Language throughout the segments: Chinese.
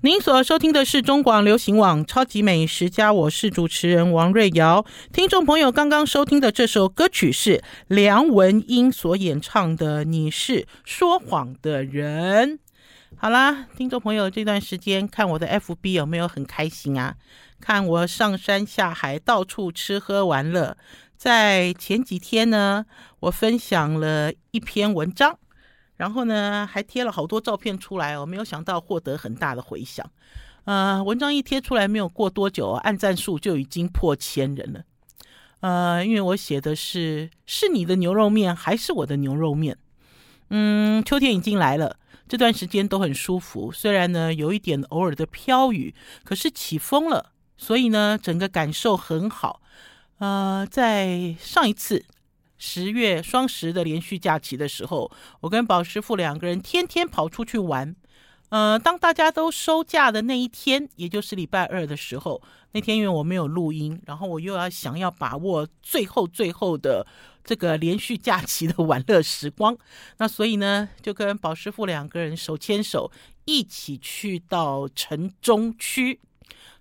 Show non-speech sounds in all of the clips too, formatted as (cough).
您所收听的是中广流行网《超级美食家》，我是主持人王瑞瑶。听众朋友刚刚收听的这首歌曲是梁文音所演唱的《你是说谎的人》。好啦，听众朋友，这段时间看我的 FB 有没有很开心啊？看我上山下海，到处吃喝玩乐。在前几天呢，我分享了一篇文章。然后呢，还贴了好多照片出来哦，没有想到获得很大的回响。呃，文章一贴出来，没有过多久，按赞数就已经破千人了。呃，因为我写的是是你的牛肉面还是我的牛肉面？嗯，秋天已经来了，这段时间都很舒服。虽然呢有一点偶尔的飘雨，可是起风了，所以呢整个感受很好。呃，在上一次。十月双十的连续假期的时候，我跟宝师傅两个人天天跑出去玩。呃，当大家都收假的那一天，也就是礼拜二的时候，那天因为我没有录音，然后我又要想要把握最后最后的这个连续假期的玩乐时光，那所以呢，就跟宝师傅两个人手牵手一起去到城中区。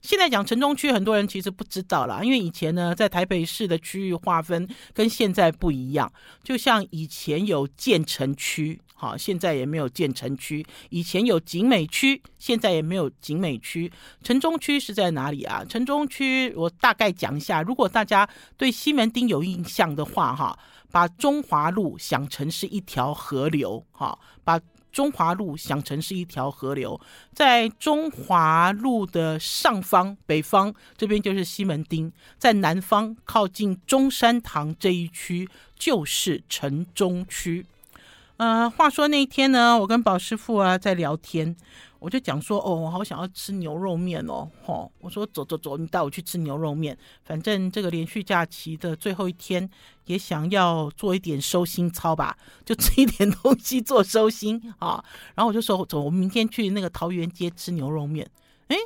现在讲城中区，很多人其实不知道啦，因为以前呢，在台北市的区域划分跟现在不一样。就像以前有建成区，好，现在也没有建成区；以前有景美区，现在也没有景美区。城中区是在哪里啊？城中区我大概讲一下，如果大家对西门町有印象的话，哈，把中华路想成是一条河流，哈，把。中华路想成是一条河流，在中华路的上方北方这边就是西门町，在南方靠近中山堂这一区就是城中区。呃，话说那天呢，我跟宝师傅啊在聊天。我就讲说，哦，我好想要吃牛肉面哦，吼！我说走走走，你带我去吃牛肉面。反正这个连续假期的最后一天，也想要做一点收心操吧，就吃一点东西做收心啊。然后我就说，走，我明天去那个桃园街吃牛肉面。诶，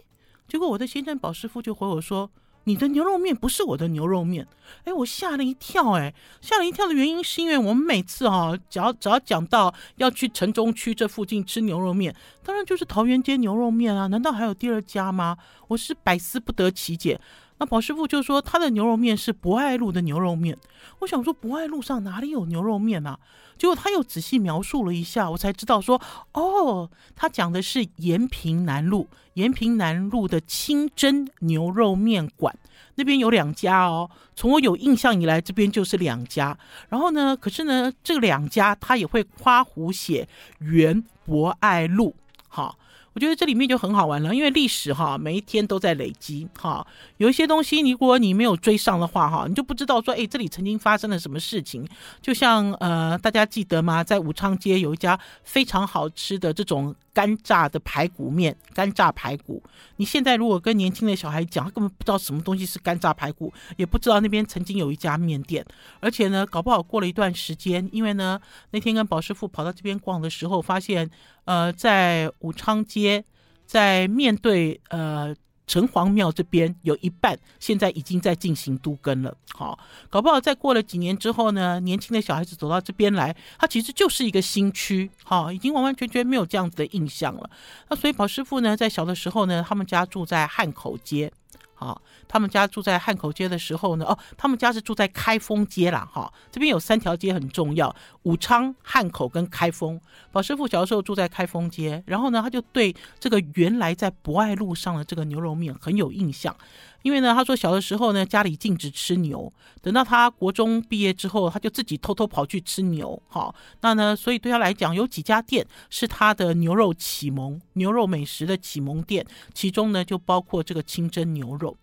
结果我的先生宝师傅就回我说。你的牛肉面不是我的牛肉面，哎，我吓了一跳，哎，吓了一跳的原因是因为我们每次啊，只要只要讲到要去城中区这附近吃牛肉面，当然就是桃园街牛肉面啊，难道还有第二家吗？我是百思不得其解。那宝师傅就说他的牛肉面是博爱路的牛肉面，我想说博爱路上哪里有牛肉面啊？结果他又仔细描述了一下，我才知道说哦，他讲的是延平南路，延平南路的清真牛肉面馆那边有两家哦。从我有印象以来，这边就是两家。然后呢，可是呢，这两家他也会夸胡写原博爱路，好。我觉得这里面就很好玩了，因为历史哈，每一天都在累积哈。有一些东西，如果你没有追上的话哈，你就不知道说，哎，这里曾经发生了什么事情。就像呃，大家记得吗？在武昌街有一家非常好吃的这种。干炸的排骨面，干炸排骨。你现在如果跟年轻的小孩讲，他根本不知道什么东西是干炸排骨，也不知道那边曾经有一家面店。而且呢，搞不好过了一段时间，因为呢，那天跟宝师傅跑到这边逛的时候，发现，呃，在武昌街，在面对呃。城隍庙这边有一半现在已经在进行都根了，好，搞不好再过了几年之后呢，年轻的小孩子走到这边来，它其实就是一个新区，好，已经完完全全没有这样子的印象了。那所以宝师傅呢，在小的时候呢，他们家住在汉口街。啊，他们家住在汉口街的时候呢，哦，他们家是住在开封街啦。哈，这边有三条街很重要，武昌、汉口跟开封。宝师傅小时候住在开封街，然后呢，他就对这个原来在博爱路上的这个牛肉面很有印象。因为呢，他说小的时候呢，家里禁止吃牛。等到他国中毕业之后，他就自己偷偷跑去吃牛。好，那呢，所以对他来讲，有几家店是他的牛肉启蒙、牛肉美食的启蒙店，其中呢就包括这个清真牛肉。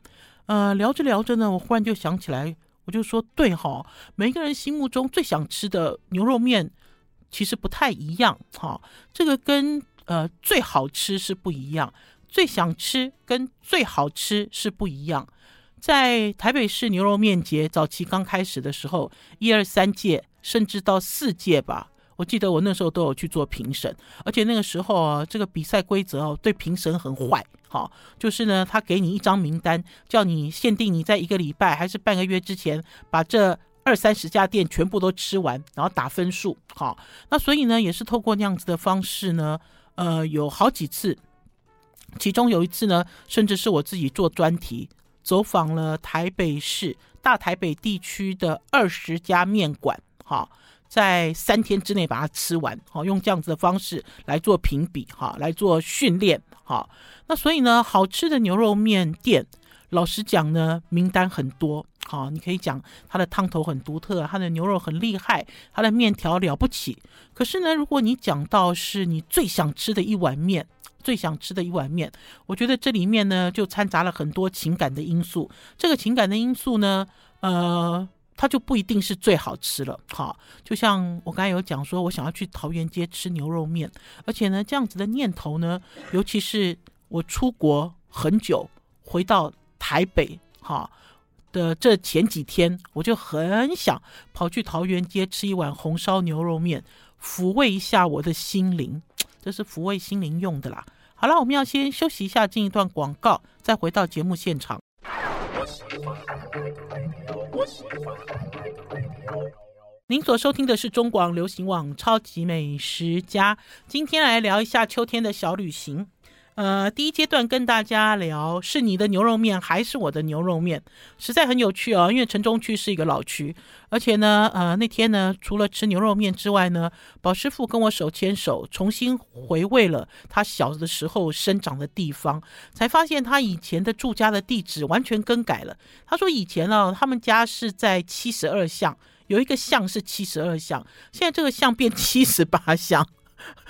呃，聊着聊着呢，我忽然就想起来，我就说，对哈，每个人心目中最想吃的牛肉面其实不太一样。哈，这个跟呃最好吃是不一样。最想吃跟最好吃是不一样。在台北市牛肉面节早期刚开始的时候，一二三届甚至到四届吧，我记得我那时候都有去做评审。而且那个时候啊，这个比赛规则哦，对评审很坏。好，就是呢，他给你一张名单，叫你限定你在一个礼拜还是半个月之前，把这二三十家店全部都吃完，然后打分数。好，那所以呢，也是透过那样子的方式呢，呃，有好几次。其中有一次呢，甚至是我自己做专题，走访了台北市大台北地区的二十家面馆，哈，在三天之内把它吃完，好，用这样子的方式来做评比，哈，来做训练，哈。那所以呢，好吃的牛肉面店，老实讲呢，名单很多，好，你可以讲它的汤头很独特，它的牛肉很厉害，它的面条了不起。可是呢，如果你讲到是你最想吃的一碗面。最想吃的一碗面，我觉得这里面呢就掺杂了很多情感的因素。这个情感的因素呢，呃，它就不一定是最好吃了。好，就像我刚才有讲说，我想要去桃园街吃牛肉面，而且呢，这样子的念头呢，尤其是我出国很久回到台北，哈的这前几天，我就很想跑去桃园街吃一碗红烧牛肉面，抚慰一下我的心灵。这是抚慰心灵用的啦。好了，我们要先休息一下，进一段广告，再回到节目现场。您所收听的是中广流行网《超级美食家》，今天来聊一下秋天的小旅行。呃，第一阶段跟大家聊是你的牛肉面还是我的牛肉面，实在很有趣哦。因为城中区是一个老区，而且呢，呃，那天呢，除了吃牛肉面之外呢，宝师傅跟我手牵手，重新回味了他小的时候生长的地方，才发现他以前的住家的地址完全更改了。他说以前呢，他们家是在七十二巷，有一个巷是七十二巷，现在这个巷变七十八巷。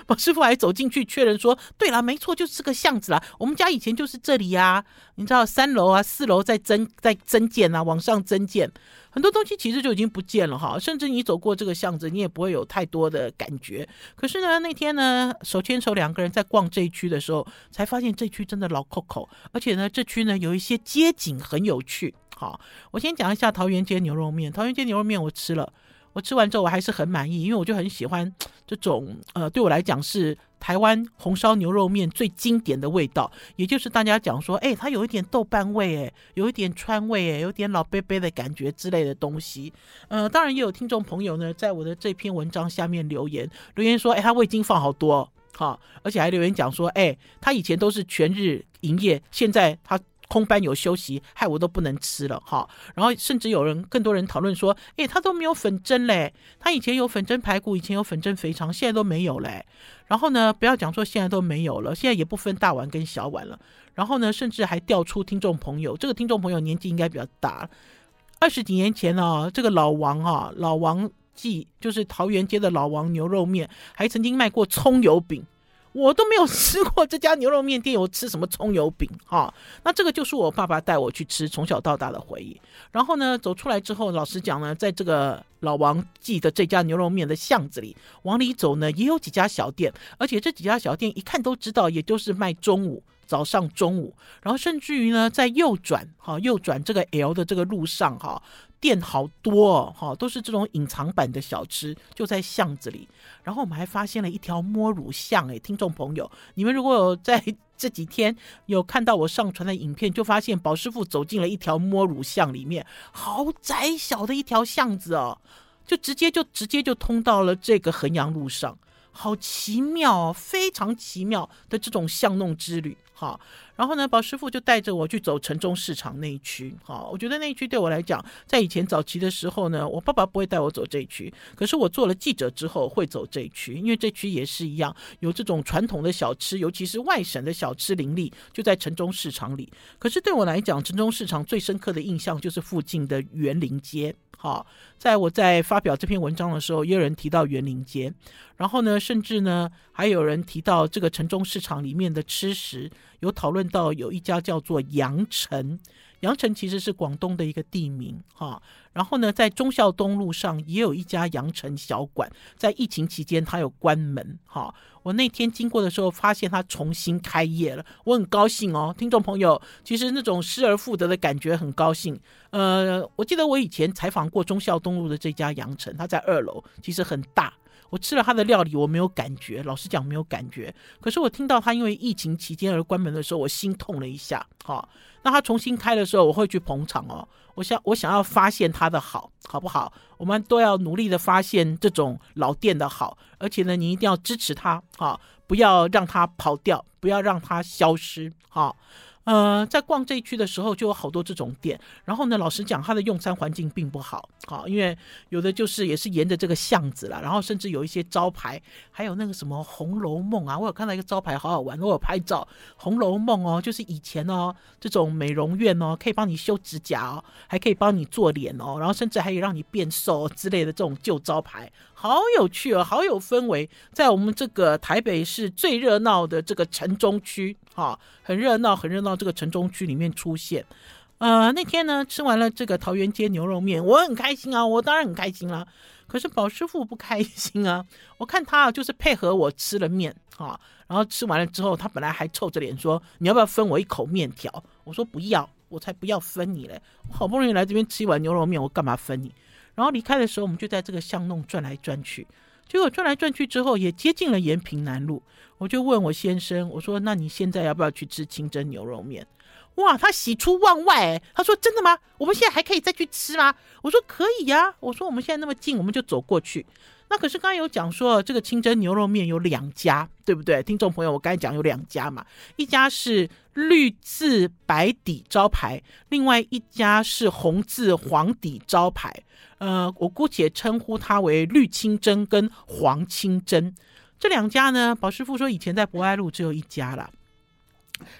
宝师傅还走进去确认说：“对了，没错，就是这个巷子啦。我们家以前就是这里呀。你知道三楼啊、四楼在增、在增建啊，往上增建，很多东西其实就已经不见了哈。甚至你走过这个巷子，你也不会有太多的感觉。可是呢，那天呢，手牵手两个人在逛这一区的时候，才发现这区真的老扣扣，而且呢，这区呢有一些街景很有趣。好，我先讲一下桃园街牛肉面。桃园街牛肉面我吃了。”我吃完之后我还是很满意，因为我就很喜欢这种呃，对我来讲是台湾红烧牛肉面最经典的味道，也就是大家讲说，哎，它有一点豆瓣味，哎，有一点川味，哎，有点老伯伯的感觉之类的东西。呃，当然也有听众朋友呢，在我的这篇文章下面留言，留言说，哎，他味精放好多，好，而且还留言讲说，哎，他以前都是全日营业，现在他。空班有休息，害我都不能吃了哈。然后甚至有人，更多人讨论说，哎，他都没有粉蒸嘞。他以前有粉蒸排骨，以前有粉蒸肥肠，现在都没有嘞。然后呢，不要讲说现在都没有了，现在也不分大碗跟小碗了。然后呢，甚至还调出听众朋友，这个听众朋友年纪应该比较大，二十几年前哦，这个老王啊，老王记就是桃园街的老王牛肉面，还曾经卖过葱油饼。我都没有吃过这家牛肉面店，有吃什么葱油饼 (laughs) 哈？那这个就是我爸爸带我去吃，从小到大的回忆。然后呢，走出来之后，老实讲呢，在这个老王记的这家牛肉面的巷子里，往里走呢，也有几家小店，而且这几家小店一看都知道，也就是卖中午。早上、中午，然后甚至于呢，在右转，哈，右转这个 L 的这个路上，哈，店好多，哈，都是这种隐藏版的小吃，就在巷子里。然后我们还发现了一条摸乳巷，哎，听众朋友，你们如果有在这几天有看到我上传的影片，就发现宝师傅走进了一条摸乳巷里面，好窄小的一条巷子哦，就直接就直接就通到了这个衡阳路上。好奇妙，非常奇妙的这种巷弄之旅，哈。然后呢，宝师傅就带着我去走城中市场那一区，哈。我觉得那一区对我来讲，在以前早期的时候呢，我爸爸不会带我走这一区，可是我做了记者之后会走这一区，因为这区也是一样，有这种传统的小吃，尤其是外省的小吃林立，就在城中市场里。可是对我来讲，城中市场最深刻的印象就是附近的园林街。好，在我在发表这篇文章的时候，也有人提到园林街，然后呢，甚至呢，还有人提到这个城中市场里面的吃食，有讨论到有一家叫做羊城。羊城其实是广东的一个地名，哈。然后呢，在忠孝东路上也有一家羊城小馆，在疫情期间它有关门，哈。我那天经过的时候，发现它重新开业了，我很高兴哦。听众朋友，其实那种失而复得的感觉很高兴。呃，我记得我以前采访过忠孝东路的这家羊城，它在二楼，其实很大。我吃了他的料理，我没有感觉，老实讲没有感觉。可是我听到他因为疫情期间而关门的时候，我心痛了一下。好，那他重新开的时候，我会去捧场哦。我想，我想要发现他的好，好不好？我们都要努力的发现这种老店的好，而且呢，你一定要支持他，好，不要让他跑掉，不要让他消失，哈。呃，在逛这一区的时候，就有好多这种店。然后呢，老实讲，它的用餐环境并不好，好，因为有的就是也是沿着这个巷子了，然后甚至有一些招牌，还有那个什么《红楼梦》啊，我有看到一个招牌，好好玩，我有拍照，《红楼梦》哦，就是以前哦，这种美容院哦，可以帮你修指甲哦，还可以帮你做脸哦，然后甚至还可以让你变瘦之类的这种旧招牌。好有趣哦，好有氛围，在我们这个台北市最热闹的这个城中区，哈，很热闹，很热闹。这个城中区里面出现，呃，那天呢，吃完了这个桃园街牛肉面，我很开心啊，我当然很开心啦。可是宝师傅不开心啊，我看他啊，就是配合我吃了面，啊，然后吃完了之后，他本来还臭着脸说：“你要不要分我一口面条？”我说：“不要，我才不要分你嘞，我好不容易来这边吃一碗牛肉面，我干嘛分你？”然后离开的时候，我们就在这个巷弄转来转去。结果转来转去之后，也接近了延平南路。我就问我先生：“我说，那你现在要不要去吃清蒸牛肉面？”哇，他喜出望外，他说：“真的吗？我们现在还可以再去吃吗？”我说：“可以呀。”我说：“我们现在那么近，我们就走过去。”那可是刚才有讲说，这个清蒸牛肉面有两家，对不对？听众朋友，我刚才讲有两家嘛，一家是绿字白底招牌，另外一家是红字黄底招牌。呃，我姑且称呼它为绿清蒸跟黄清蒸。这两家呢，宝师傅说以前在博爱路只有一家了。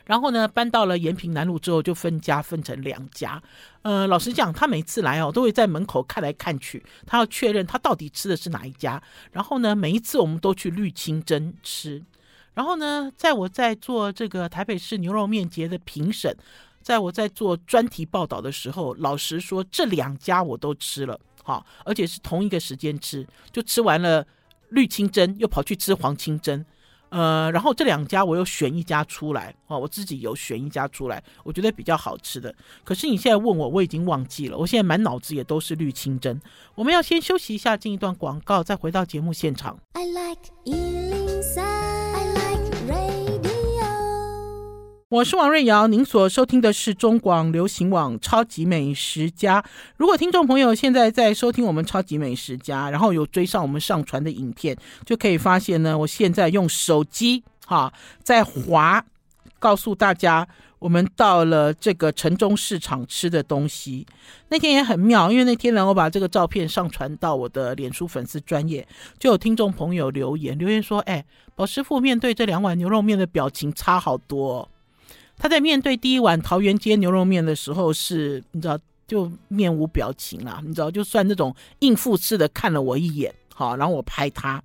然后呢，搬到了延平南路之后，就分家分成两家。呃，老实讲，他每次来哦，都会在门口看来看去，他要确认他到底吃的是哪一家。然后呢，每一次我们都去绿清真吃。然后呢，在我在做这个台北市牛肉面节的评审，在我在做专题报道的时候，老实说，这两家我都吃了，好，而且是同一个时间吃，就吃完了绿清真，又跑去吃黄清真。呃，然后这两家我又选一家出来哦，我自己有选一家出来，我觉得比较好吃的。可是你现在问我，我已经忘记了，我现在满脑子也都是绿清真。我们要先休息一下，进一段广告，再回到节目现场。I like 我是王瑞瑶，您所收听的是中广流行网超级美食家。如果听众朋友现在在收听我们超级美食家，然后有追上我们上传的影片，就可以发现呢，我现在用手机哈在滑，告诉大家我们到了这个城中市场吃的东西。那天也很妙，因为那天呢，我把这个照片上传到我的脸书粉丝专业，就有听众朋友留言留言说：“哎，宝师傅面对这两碗牛肉面的表情差好多哦。”他在面对第一碗桃园街牛肉面的时候，是你知道就面无表情啦，你知道就算那种应付似的看了我一眼，好，然后我拍他，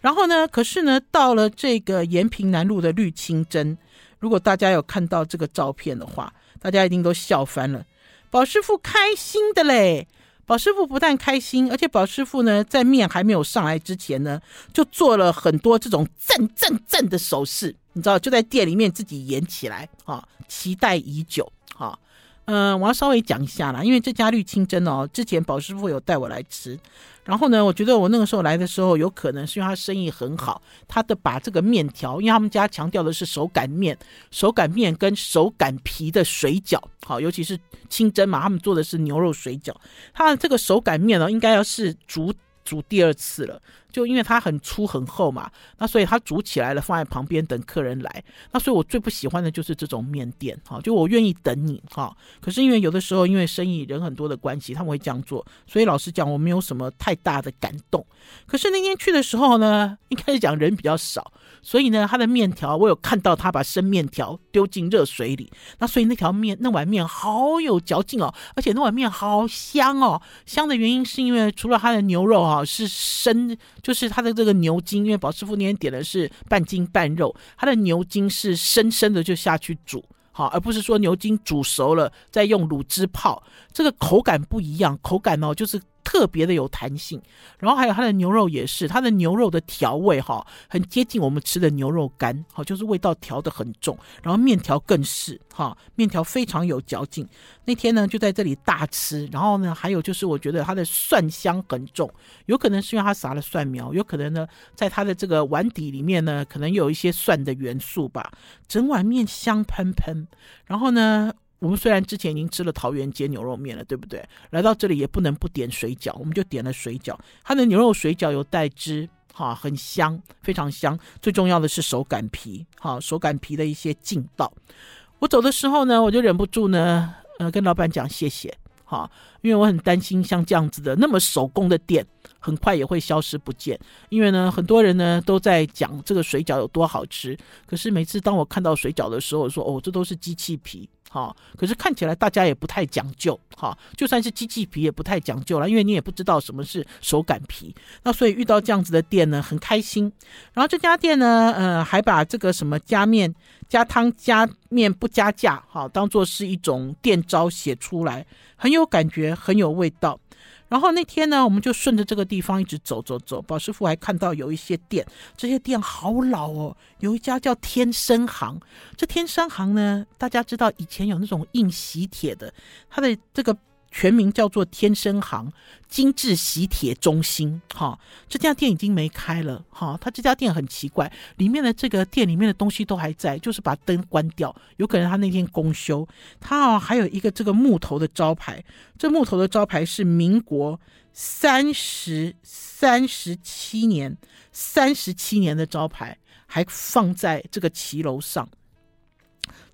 然后呢，可是呢，到了这个延平南路的绿清真，如果大家有看到这个照片的话，大家一定都笑翻了。宝师傅开心的嘞，宝师傅不但开心，而且宝师傅呢，在面还没有上来之前呢，就做了很多这种赞赞赞的手势。你知道，就在店里面自己演起来啊，期待已久啊。嗯、我要稍微讲一下啦，因为这家绿清真哦，之前宝师傅有带我来吃，然后呢，我觉得我那个时候来的时候，有可能是因为他生意很好，他的把这个面条，因为他们家强调的是手擀面，手擀面跟手擀皮的水饺，好，尤其是清蒸嘛，他们做的是牛肉水饺，他的这个手擀面呢，应该要是煮煮第二次了。就因为它很粗很厚嘛，那所以它煮起来了，放在旁边等客人来。那所以我最不喜欢的就是这种面店，哈，就我愿意等你，哈。可是因为有的时候因为生意人很多的关系，他们会这样做，所以老实讲我没有什么太大的感动。可是那天去的时候呢，一开始讲人比较少，所以呢，他的面条我有看到他把生面条丢进热水里，那所以那条面那碗面好有嚼劲哦，而且那碗面好香哦。香的原因是因为除了它的牛肉啊是生。就是它的这个牛筋，因为宝师傅那天点的是半筋半肉，它的牛筋是生生的就下去煮，好，而不是说牛筋煮熟了再用卤汁泡，这个口感不一样，口感哦就是。特别的有弹性，然后还有它的牛肉也是，它的牛肉的调味哈，很接近我们吃的牛肉干，好，就是味道调得很重，然后面条更是哈，面条非常有嚼劲。那天呢就在这里大吃，然后呢还有就是我觉得它的蒜香很重，有可能是因为它撒了蒜苗，有可能呢在它的这个碗底里面呢可能有一些蒜的元素吧，整碗面香喷喷，然后呢。我们虽然之前已经吃了桃园街牛肉面了，对不对？来到这里也不能不点水饺，我们就点了水饺。它的牛肉水饺有带汁，哈，很香，非常香。最重要的是手擀皮，哈，手擀皮的一些劲道。我走的时候呢，我就忍不住呢，呃，跟老板讲谢谢，哈，因为我很担心像这样子的那么手工的店，很快也会消失不见。因为呢，很多人呢都在讲这个水饺有多好吃，可是每次当我看到水饺的时候，我说哦，这都是机器皮。好，可是看起来大家也不太讲究，哈，就算是机器皮也不太讲究了，因为你也不知道什么是手感皮，那所以遇到这样子的店呢，很开心。然后这家店呢，呃，还把这个什么加面、加汤、加面不加价，哈，当做是一种店招写出来，很有感觉，很有味道。然后那天呢，我们就顺着这个地方一直走走走。宝师傅还看到有一些店，这些店好老哦。有一家叫天生行，这天生行呢，大家知道以前有那种印喜帖的，它的这个。全名叫做天生行精致喜帖中心，哈，这家店已经没开了，哈，他这家店很奇怪，里面的这个店里面的东西都还在，就是把灯关掉，有可能他那天公休。他啊，还有一个这个木头的招牌，这木头的招牌是民国三十三十七年，三十七年的招牌，还放在这个骑楼上。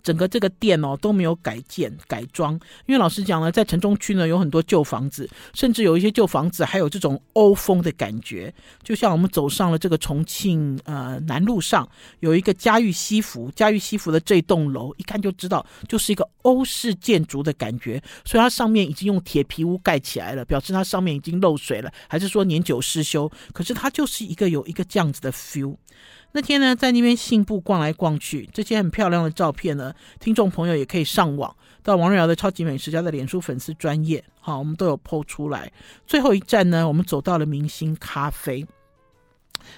整个这个店哦都没有改建改装，因为老实讲呢，在城中区呢有很多旧房子，甚至有一些旧房子还有这种欧风的感觉。就像我们走上了这个重庆呃南路上，有一个嘉裕西服，嘉裕西服的这栋楼一看就知道就是一个欧式建筑的感觉，所以它上面已经用铁皮屋盖起来了，表示它上面已经漏水了，还是说年久失修？可是它就是一个有一个这样子的 feel。那天呢，在那边信步逛来逛去，这些很漂亮的照片呢，听众朋友也可以上网到王瑞瑶的超级美食家的脸书粉丝专业，好，我们都有 po 出来。最后一站呢，我们走到了明星咖啡。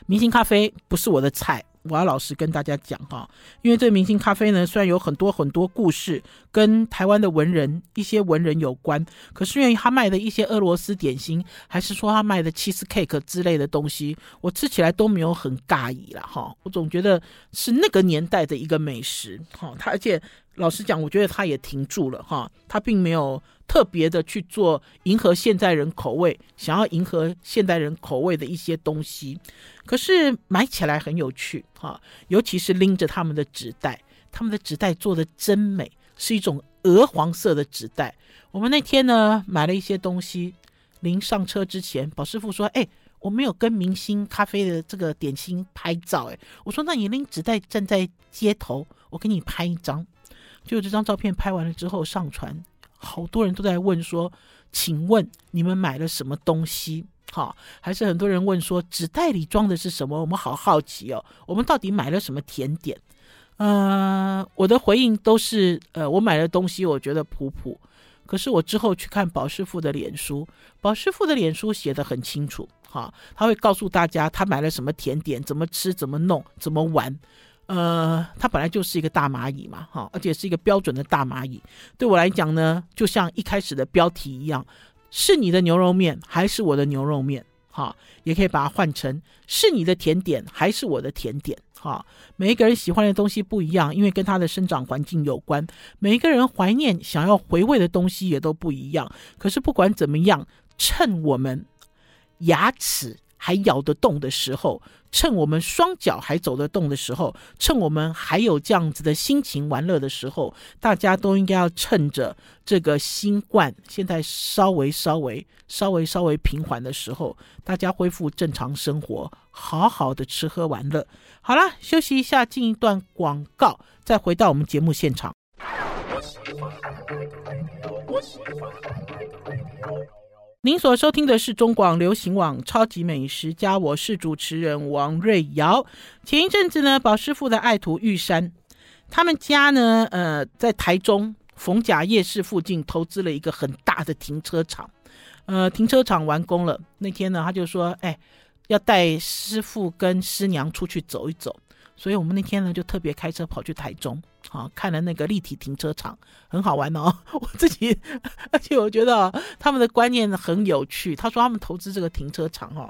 明星咖啡不是我的菜。我要老实跟大家讲哈，因为这明星咖啡呢，虽然有很多很多故事跟台湾的文人一些文人有关，可是因为他卖的一些俄罗斯点心，还是说他卖的 cheese cake 之类的东西，我吃起来都没有很尬意了哈。我总觉得是那个年代的一个美食哈，他而且老实讲，我觉得他也停住了哈，他并没有。特别的去做迎合现代人口味，想要迎合现代人口味的一些东西，可是买起来很有趣哈，尤其是拎着他们的纸袋，他们的纸袋做的真美，是一种鹅黄色的纸袋。我们那天呢买了一些东西，临上车之前，宝师傅说：“哎，我没有跟明星咖啡的这个点心拍照。”哎，我说：“那你拎纸袋站在街头，我给你拍一张。”就这张照片拍完了之后上传。好多人都在问说，请问你们买了什么东西？好，还是很多人问说，纸袋里装的是什么？我们好好奇哦，我们到底买了什么甜点？呃，我的回应都是，呃，我买的东西我觉得普普。可是我之后去看宝师傅的脸书，宝师傅的脸书写得很清楚，哈，他会告诉大家他买了什么甜点，怎么吃，怎么弄，怎么玩。呃，它本来就是一个大蚂蚁嘛，哈，而且是一个标准的大蚂蚁。对我来讲呢，就像一开始的标题一样，是你的牛肉面还是我的牛肉面？哈，也可以把它换成是你的甜点还是我的甜点？哈，每一个人喜欢的东西不一样，因为跟他的生长环境有关。每一个人怀念、想要回味的东西也都不一样。可是不管怎么样，趁我们牙齿还咬得动的时候，趁我们双脚还走得动的时候，趁我们还有这样子的心情玩乐的时候，大家都应该要趁着这个新冠现在稍微稍微稍微稍微平缓的时候，大家恢复正常生活，好好的吃喝玩乐。好了，休息一下，进一段广告，再回到我们节目现场。您所收听的是中广流行网《超级美食家》，我是主持人王瑞瑶。前一阵子呢，宝师傅的爱徒玉山，他们家呢，呃，在台中逢甲夜市附近投资了一个很大的停车场。呃，停车场完工了，那天呢，他就说，哎，要带师傅跟师娘出去走一走。所以我们那天呢，就特别开车跑去台中，啊，看了那个立体停车场，很好玩哦。(laughs) 我自己，(laughs) 而且我觉得他们的观念很有趣。他说他们投资这个停车场，哈，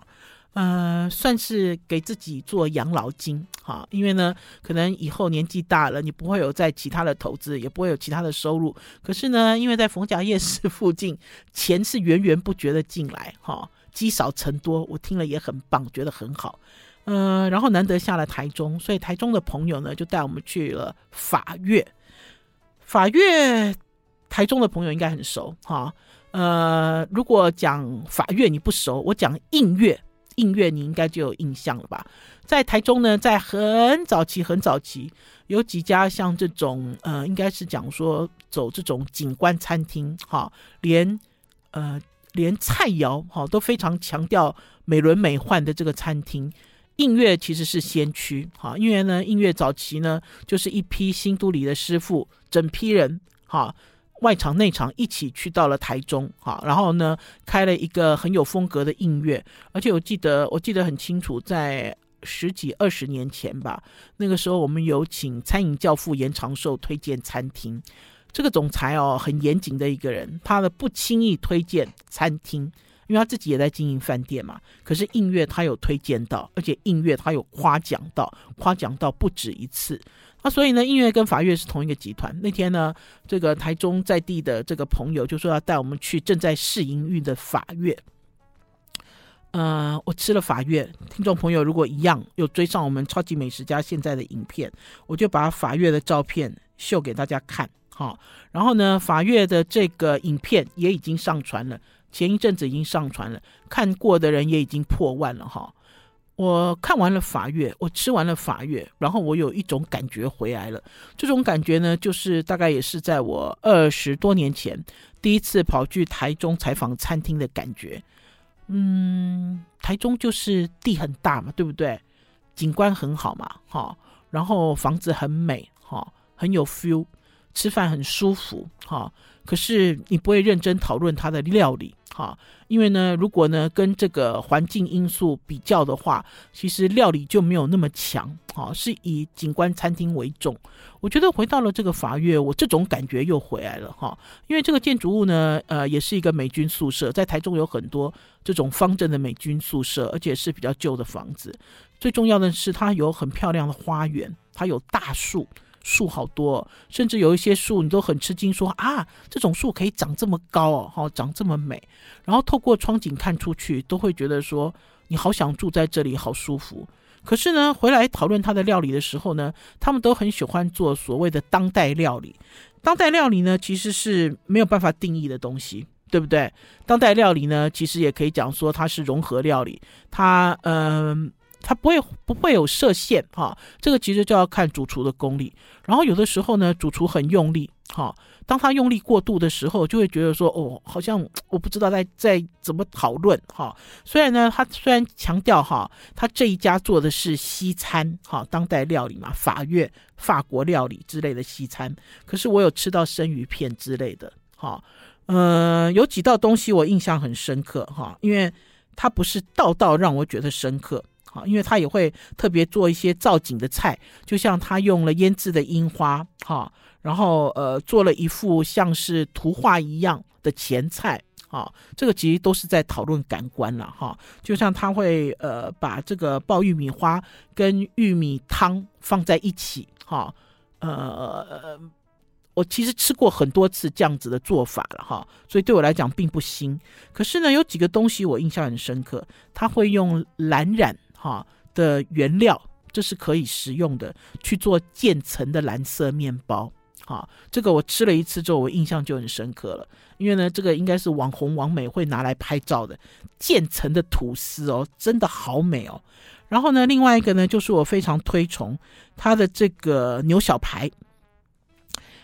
呃，算是给自己做养老金，哈，因为呢，可能以后年纪大了，你不会有在其他的投资，也不会有其他的收入。可是呢，因为在逢甲夜市附近，(laughs) 钱是源源不绝的进来，哈。积少成多，我听了也很棒，觉得很好。呃，然后难得下了台中，所以台中的朋友呢就带我们去了法乐。法乐，台中的朋友应该很熟哈。呃，如果讲法乐你不熟，我讲映月，映月你应该就有印象了吧？在台中呢，在很早期很早期，有几家像这种呃，应该是讲说走这种景观餐厅哈，连呃连菜肴哈都非常强调美轮美奂的这个餐厅。印乐其实是先驱，哈，因为呢，印乐早期呢，就是一批新都里的师傅，整批人，哈，外场内场一起去到了台中，哈，然后呢，开了一个很有风格的印乐，而且我记得，我记得很清楚，在十几二十年前吧，那个时候我们有请餐饮教父严长寿推荐餐厅，这个总裁哦，很严谨的一个人，他的不轻易推荐餐厅。因为他自己也在经营饭店嘛，可是印乐他有推荐到，而且印乐他有夸奖到，夸奖到不止一次。那所以呢，印乐跟法乐是同一个集团。那天呢，这个台中在地的这个朋友就说要带我们去正在试营运的法乐。呃，我吃了法乐，听众朋友如果一样有追上我们超级美食家现在的影片，我就把法乐的照片秀给大家看。好，然后呢，法月的这个影片也已经上传了。前一阵子已经上传了，看过的人也已经破万了哈。我看完了法月，我吃完了法月，然后我有一种感觉回来了。这种感觉呢，就是大概也是在我二十多年前第一次跑去台中采访餐厅的感觉。嗯，台中就是地很大嘛，对不对？景观很好嘛，哈。然后房子很美，哈，很有 feel，吃饭很舒服，哈。可是你不会认真讨论它的料理，哈，因为呢，如果呢跟这个环境因素比较的话，其实料理就没有那么强，哈，是以景观餐厅为重。我觉得回到了这个法院，我这种感觉又回来了，哈，因为这个建筑物呢，呃，也是一个美军宿舍，在台中有很多这种方正的美军宿舍，而且是比较旧的房子。最重要的是，它有很漂亮的花园，它有大树。树好多，甚至有一些树你都很吃惊，说啊，这种树可以长这么高哦，好长这么美。然后透过窗景看出去，都会觉得说你好想住在这里，好舒服。可是呢，回来讨论他的料理的时候呢，他们都很喜欢做所谓的当代料理。当代料理呢，其实是没有办法定义的东西，对不对？当代料理呢，其实也可以讲说它是融合料理，它嗯。它不会不会有设限哈，这个其实就要看主厨的功力。然后有的时候呢，主厨很用力哈，当他用力过度的时候，就会觉得说哦，好像我不知道在在怎么讨论哈。虽然呢，他虽然强调哈，他这一家做的是西餐哈，当代料理嘛，法乐法国料理之类的西餐，可是我有吃到生鱼片之类的哈，呃，有几道东西我印象很深刻哈，因为它不是道道让我觉得深刻。因为他也会特别做一些造景的菜，就像他用了腌制的樱花，哈，然后呃做了一副像是图画一样的前菜，哈，这个其实都是在讨论感官了，哈，就像他会呃把这个爆玉米花跟玉米汤放在一起，哈，呃。我其实吃过很多次这样子的做法了哈，所以对我来讲并不新。可是呢，有几个东西我印象很深刻，他会用蓝染哈的原料，这是可以食用的，去做渐层的蓝色面包。哈，这个我吃了一次之后，我印象就很深刻了，因为呢，这个应该是网红网美会拿来拍照的渐层的吐司哦，真的好美哦。然后呢，另外一个呢，就是我非常推崇它的这个牛小排。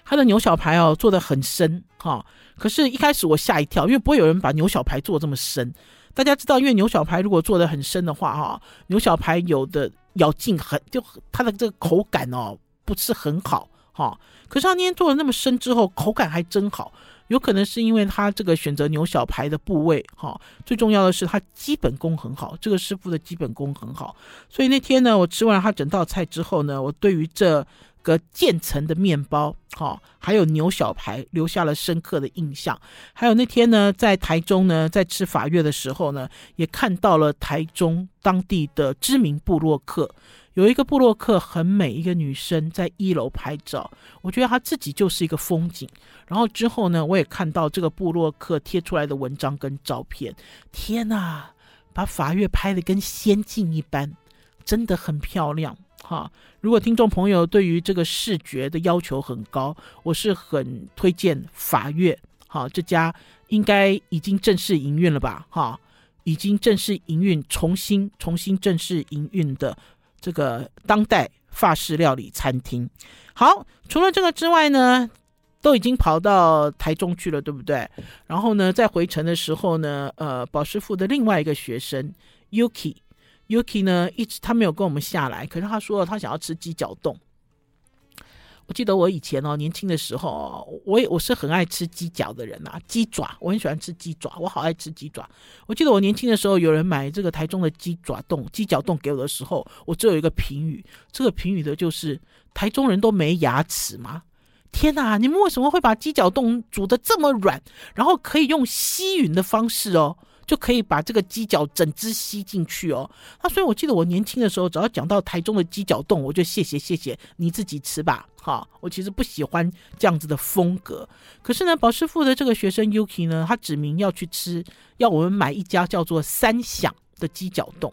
他的牛小排哦做的很深哈，可是，一开始我吓一跳，因为不会有人把牛小排做这么深。大家知道，因为牛小排如果做的很深的话哈，牛小排有的咬劲很，就它的这个口感哦不是很好哈。可是他今天做的那么深之后，口感还真好，有可能是因为他这个选择牛小排的部位哈，最重要的是他基本功很好，这个师傅的基本功很好。所以那天呢，我吃完他整道菜之后呢，我对于这。个渐层的面包，哈，还有牛小排，留下了深刻的印象。还有那天呢，在台中呢，在吃法月的时候呢，也看到了台中当地的知名部落客，有一个部落客很美，一个女生在一楼拍照，我觉得她自己就是一个风景。然后之后呢，我也看到这个部落客贴出来的文章跟照片，天哪！把法月拍得跟仙境一般，真的很漂亮哈。如果听众朋友对于这个视觉的要求很高，我是很推荐法月。好，这家应该已经正式营运了吧？哈，已经正式营运，重新重新正式营运的这个当代法式料理餐厅。好，除了这个之外呢，都已经跑到台中去了，对不对？然后呢，在回程的时候呢，呃，宝师傅的另外一个学生 Yuki Yuki 呢，一直他没有跟我们下来，可是他说他想要吃鸡脚冻。我记得我以前哦，年轻的时候，我也我是很爱吃鸡脚的人呐、啊，鸡爪，我很喜欢吃鸡爪，我好爱吃鸡爪。我记得我年轻的时候，有人买这个台中的鸡爪冻、鸡脚冻给我的时候，我只有一个评语，这个评语的就是台中人都没牙齿吗？天哪！你们为什么会把鸡脚冻煮得这么软，然后可以用吸吮的方式哦，就可以把这个鸡脚整只吸进去哦？那所以我记得我年轻的时候，只要讲到台中的鸡脚冻，我就谢谢谢谢，你自己吃吧。哈，我其实不喜欢这样子的风格。可是呢，保师傅的这个学生 Yuki 呢，他指明要去吃，要我们买一家叫做三响的鸡脚冻。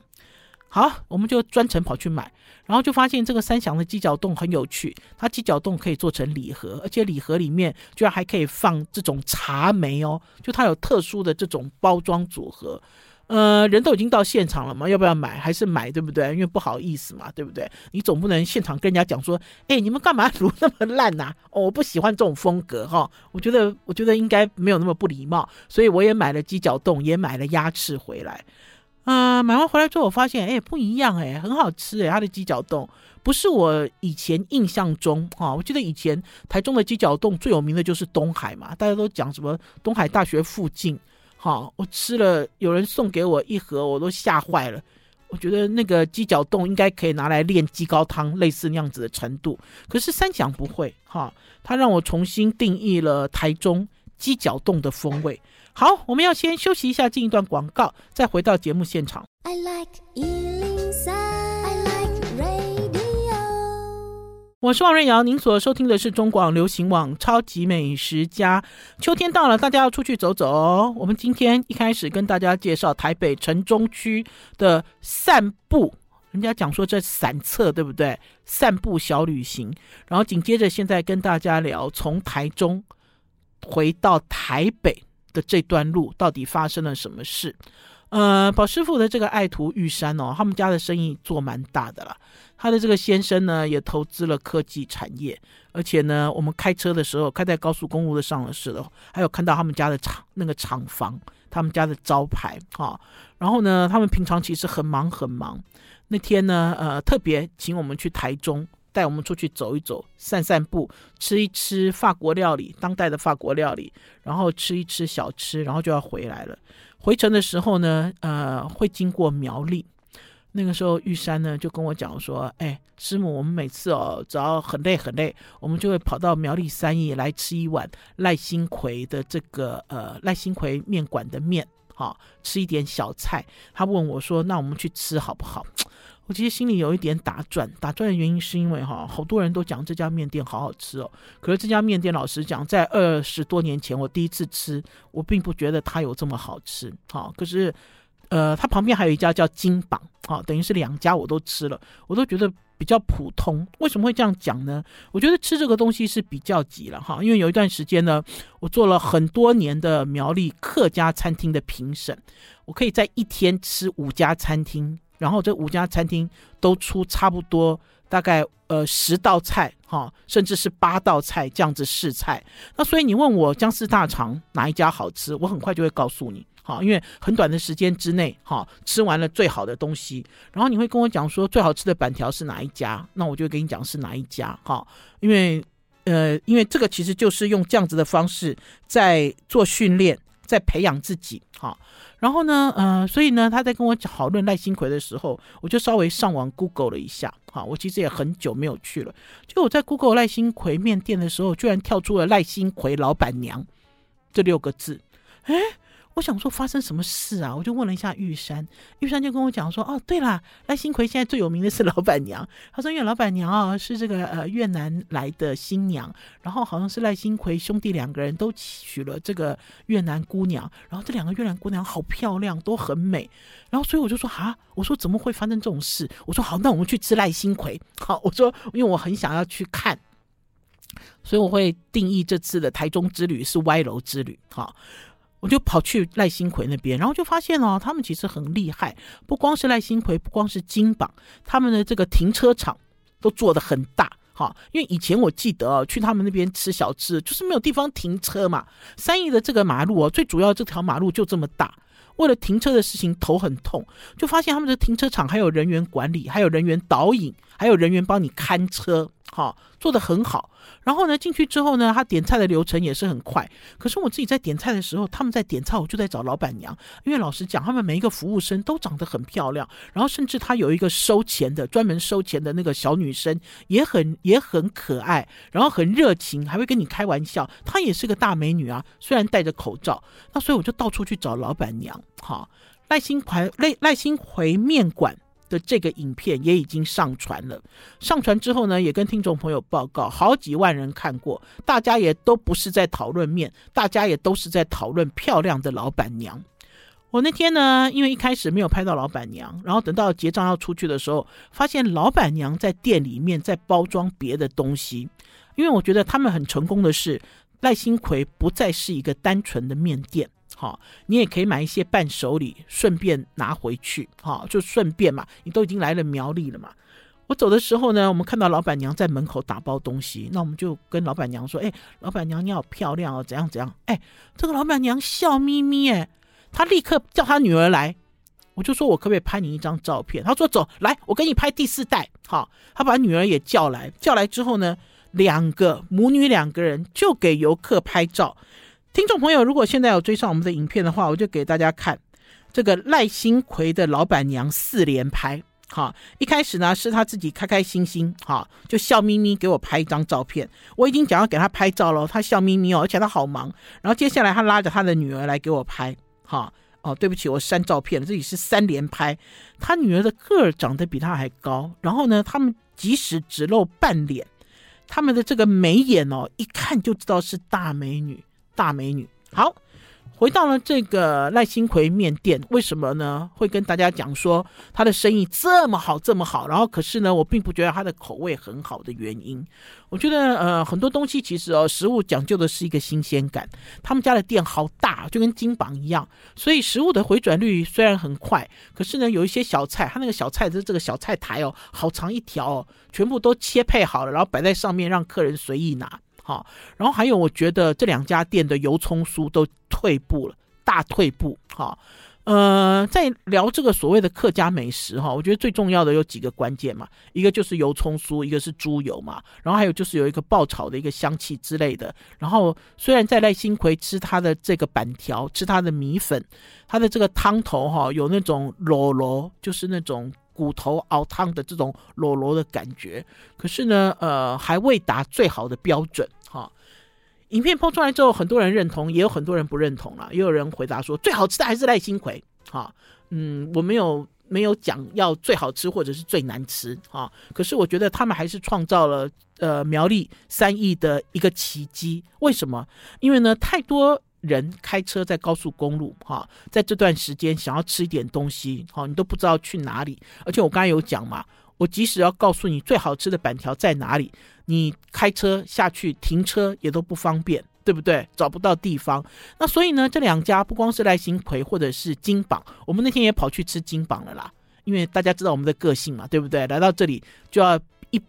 好，我们就专程跑去买，然后就发现这个三祥的鸡脚冻很有趣。它鸡脚冻可以做成礼盒，而且礼盒里面居然还可以放这种茶梅哦，就它有特殊的这种包装组合。呃，人都已经到现场了嘛，要不要买？还是买，对不对？因为不好意思嘛，对不对？你总不能现场跟人家讲说，哎，你们干嘛卤那么烂呐？哦，我不喜欢这种风格哈、我觉得，我觉得应该没有那么不礼貌，所以我也买了鸡脚冻，也买了鸭翅回来。嗯、呃，买完回来之后，我发现，哎，不一样，哎，很好吃，哎，它的鸡脚冻不是我以前印象中，哈、我记得以前台中的鸡脚冻最有名的就是东海嘛，大家都讲什么东海大学附近，哈、我吃了，有人送给我一盒，我都吓坏了，我觉得那个鸡脚冻应该可以拿来炼鸡高汤，类似那样子的程度，可是三响不会，哈、他，让我重新定义了台中鸡脚冻的风味。好，我们要先休息一下，进一段广告，再回到节目现场。I like 103, I like radio。我是王瑞瑶，您所收听的是中广流行网《超级美食家》。秋天到了，大家要出去走走哦。我们今天一开始跟大家介绍台北城中区的散步，人家讲说这散策对不对？散步小旅行，然后紧接着现在跟大家聊从台中回到台北。的这段路到底发生了什么事？呃，宝师傅的这个爱徒玉山哦，他们家的生意做蛮大的啦。他的这个先生呢，也投资了科技产业，而且呢，我们开车的时候开在高速公路的上的时候，还有看到他们家的厂那个厂房，他们家的招牌哈。然后呢，他们平常其实很忙很忙。那天呢，呃，特别请我们去台中。带我们出去走一走，散散步，吃一吃法国料理，当代的法国料理，然后吃一吃小吃，然后就要回来了。回程的时候呢，呃，会经过苗栗。那个时候，玉山呢就跟我讲说：“哎，师母，我们每次哦，只要很累很累，我们就会跑到苗栗三义来吃一碗赖兴奎的这个呃赖兴奎面馆的面，好、吃一点小菜。”他问我说：“那我们去吃好不好？”我其实心里有一点打转，打转的原因是因为哈，好多人都讲这家面店好好吃哦。可是这家面店，老实讲，在二十多年前我第一次吃，我并不觉得它有这么好吃。好，可是，呃，它旁边还有一家叫金榜，好，等于是两家我都吃了，我都觉得比较普通。为什么会这样讲呢？我觉得吃这个东西是比较急了哈，因为有一段时间呢，我做了很多年的苗栗客家餐厅的评审，我可以在一天吃五家餐厅。然后这五家餐厅都出差不多大概呃十道菜哈，甚至是八道菜这样子试菜。那所以你问我姜丝大肠哪一家好吃，我很快就会告诉你哈，因为很短的时间之内哈吃完了最好的东西。然后你会跟我讲说最好吃的板条是哪一家，那我就跟你讲是哪一家哈，因为呃因为这个其实就是用这样子的方式在做训练，在培养自己哈。然后呢，呃，所以呢，他在跟我讨论赖心奎的时候，我就稍微上网 Google 了一下，哈，我其实也很久没有去了。就我在 Google 赖心奎面店的时候，居然跳出了赖心奎老板娘这六个字，哎，我想说发生什么事啊？我就问了一下玉山，玉山就跟我讲说：“哦，对了，赖新奎现在最有名的是老板娘。他说因为老板娘啊是这个呃越南来的新娘，然后好像是赖新奎兄弟两个人都娶了这个越南姑娘，然后这两个越南姑娘好漂亮，都很美。然后所以我就说啊，我说怎么会发生这种事？我说好，那我们去吃赖新奎。好，我说因为我很想要去看，所以我会定义这次的台中之旅是歪楼之旅。好。”我就跑去赖新奎那边，然后就发现哦，他们其实很厉害，不光是赖新奎，不光是金榜，他们的这个停车场都做得很大，哈，因为以前我记得，去他们那边吃小吃，就是没有地方停车嘛。三义的这个马路哦，最主要这条马路就这么大，为了停车的事情头很痛，就发现他们的停车场还有人员管理，还有人员导引，还有人员帮你看车。好，做得很好。然后呢，进去之后呢，他点菜的流程也是很快。可是我自己在点菜的时候，他们在点菜，我就在找老板娘。因为老实讲，他们每一个服务生都长得很漂亮。然后甚至他有一个收钱的，专门收钱的那个小女生，也很也很可爱，然后很热情，还会跟你开玩笑。她也是个大美女啊，虽然戴着口罩。那所以我就到处去找老板娘。好，赖新奎赖赖新奎面馆的这个影片也已经上传了，上传之后呢，也跟听众朋友报告，好几万人看过，大家也都不是在讨论面，大家也都是在讨论漂亮的老板娘。我那天呢，因为一开始没有拍到老板娘，然后等到结账要出去的时候，发现老板娘在店里面在包装别的东西，因为我觉得他们很成功的是，赖新奎不再是一个单纯的面店。好，你也可以买一些伴手礼，顺便拿回去。好，就顺便嘛，你都已经来了苗栗了嘛。我走的时候呢，我们看到老板娘在门口打包东西，那我们就跟老板娘说：“哎，老板娘你好漂亮哦，怎样怎样？”哎，这个老板娘笑眯眯，哎，她立刻叫她女儿来。我就说：“我可不可以拍你一张照片？”她说：“走，来，我给你拍第四代。”好，她把女儿也叫来，叫来之后呢，两个母女两个人就给游客拍照。听众朋友，如果现在有追上我们的影片的话，我就给大家看这个赖新奎的老板娘四连拍。好，一开始呢是他自己开开心心，好，就笑眯眯给我拍一张照片。我已经讲要给他拍照了，他笑眯眯哦，而且他好忙。然后接下来他拉着他的女儿来给我拍。好，哦，对不起，我删照片了，这里是三连拍。他女儿的个儿长得比他还高，然后呢，他们即使只露半脸，他们的这个眉眼哦，一看就知道是大美女。大美女，好，回到了这个赖新奎面店，为什么呢？会跟大家讲说他的生意这么好，这么好，然后可是呢，我并不觉得他的口味很好的原因。我觉得呃，很多东西其实哦，食物讲究的是一个新鲜感。他们家的店好大，就跟金榜一样，所以食物的回转率虽然很快，可是呢，有一些小菜，他那个小菜的这个小菜台哦，好长一条哦，全部都切配好了，然后摆在上面，让客人随意拿。好，然后还有，我觉得这两家店的油葱酥都退步了，大退步。哈，呃，在聊这个所谓的客家美食哈，我觉得最重要的有几个关键嘛，一个就是油葱酥，一个是猪油嘛，然后还有就是有一个爆炒的一个香气之类的。然后虽然在赖新奎吃他的这个板条，吃他的米粉，他的这个汤头哈，有那种螺螺，就是那种。骨头熬汤的这种裸螺的感觉，可是呢，呃，还未达最好的标准、影片播出来之后，很多人认同，也有很多人不认同了。也有人回答说，最好吃的还是赖心葵哈、嗯，我没有没有讲要最好吃或者是最难吃哈、可是我觉得他们还是创造了呃苗栗三亿的一个奇迹。为什么？因为呢，太多。人开车在高速公路，哈，在这段时间想要吃一点东西，哈，你都不知道去哪里。而且我刚才有讲嘛，我即使要告诉你最好吃的板条在哪里，你开车下去停车也都不方便，对不对？找不到地方。那所以呢，这两家不光是赖新奎或者是金榜，我们那天也跑去吃金榜了啦。因为大家知道我们的个性嘛，对不对？来到这里就要一。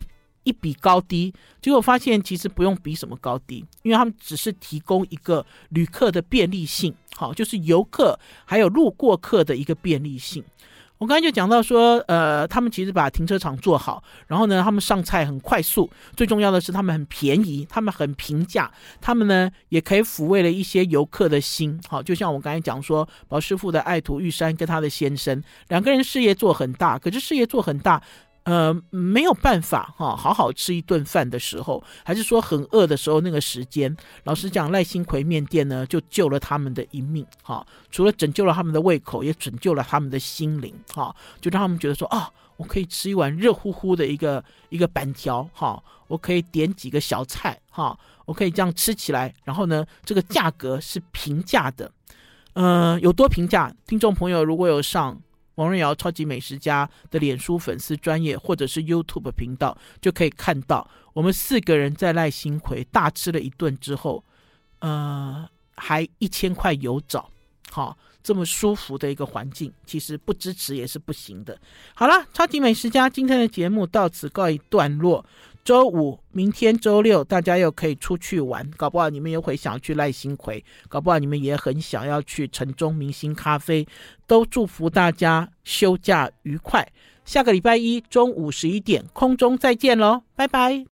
一比高低，结果发现其实不用比什么高低，因为他们只是提供一个旅客的便利性，好，就是游客还有路过客的一个便利性。我刚才就讲到说，呃，他们其实把停车场做好，然后呢，他们上菜很快速，最重要的是他们很便宜，他们很平价，他们呢也可以抚慰了一些游客的心，好，就像我刚才讲说，宝师傅的爱徒玉山跟他的先生两个人事业做很大，可是事业做很大。呃，没有办法哈，好好吃一顿饭的时候，还是说很饿的时候，那个时间，老实讲，赖兴奎面店呢，就救了他们的一命哈。除了拯救了他们的胃口，也拯救了他们的心灵哈，就让他们觉得说啊，我可以吃一碗热乎乎的一个一个板条哈，我可以点几个小菜哈，我可以这样吃起来，然后呢，这个价格是平价的，呃，有多平价？听众朋友如果有上。王瑞瑶超级美食家的脸书粉丝专业或者是 YouTube 频道，就可以看到我们四个人在赖兴葵大吃了一顿之后，呃，还一千块有找，好，这么舒服的一个环境，其实不支持也是不行的。好了，超级美食家今天的节目到此告一段落。周五，明天周六，大家又可以出去玩，搞不好你们又会想去赖星葵，搞不好你们也很想要去城中明星咖啡，都祝福大家休假愉快。下个礼拜一中午十一点，空中再见喽，拜拜。